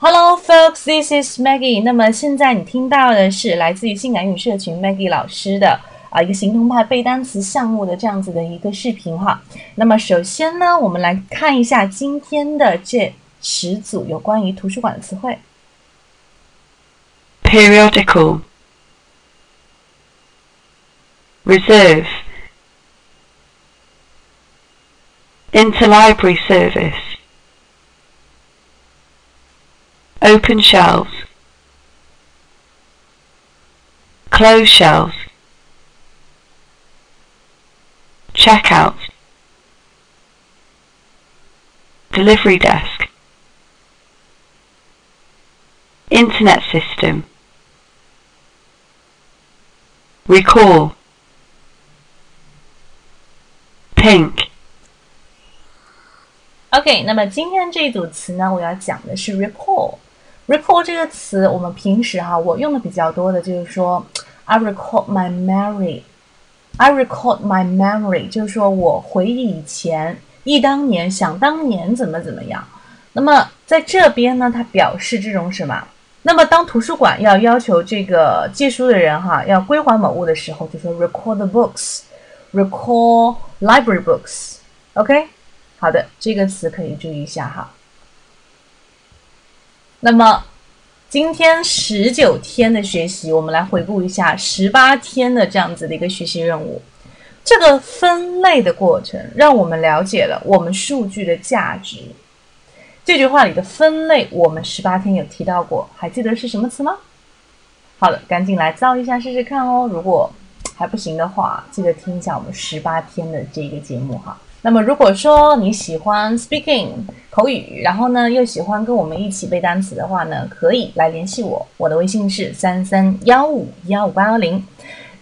Hello, folks. This is Maggie. 那么现在你听到的是来自于性感语社群 Maggie 老师的啊一个行动派背单词项目的这样子的一个视频哈。那么首先呢，我们来看一下今天的这十组有关于图书馆的词汇。Periodical, reserve, interlibrary service. open shelves, close shelves, checkout, delivery desk, internet system, recall, pink. OK，那么今天这一组词呢，我要讲的是 recall。Recall 这个词，我们平时哈，我用的比较多的就是说，I recall my memory。I recall my memory，就是说我回忆以前，忆当年，想当年怎么怎么样。那么在这边呢，它表示这种什么？那么当图书馆要要求这个借书的人哈，要归还某物的时候，就说 recall the books，recall library books。OK。好的，这个词可以注意一下哈。那么今天十九天的学习，我们来回顾一下十八天的这样子的一个学习任务。这个分类的过程，让我们了解了我们数据的价值。这句话里的分类，我们十八天有提到过，还记得是什么词吗？好的，赶紧来造一下试试看哦。如果还不行的话，记得听一下我们十八天的这个节目哈。那么，如果说你喜欢 speaking 口语，然后呢又喜欢跟我们一起背单词的话呢，可以来联系我，我的微信是三三幺五幺五八幺零。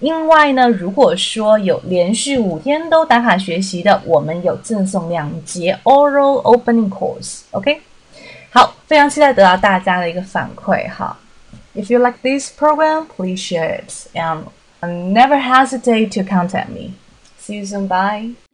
另外呢，如果说有连续五天都打卡学习的，我们有赠送两节 oral opening course，OK？、好，非常期待得到大家的一个反馈哈。If you like this program, please share it and never hesitate to contact me. See you soon. Bye.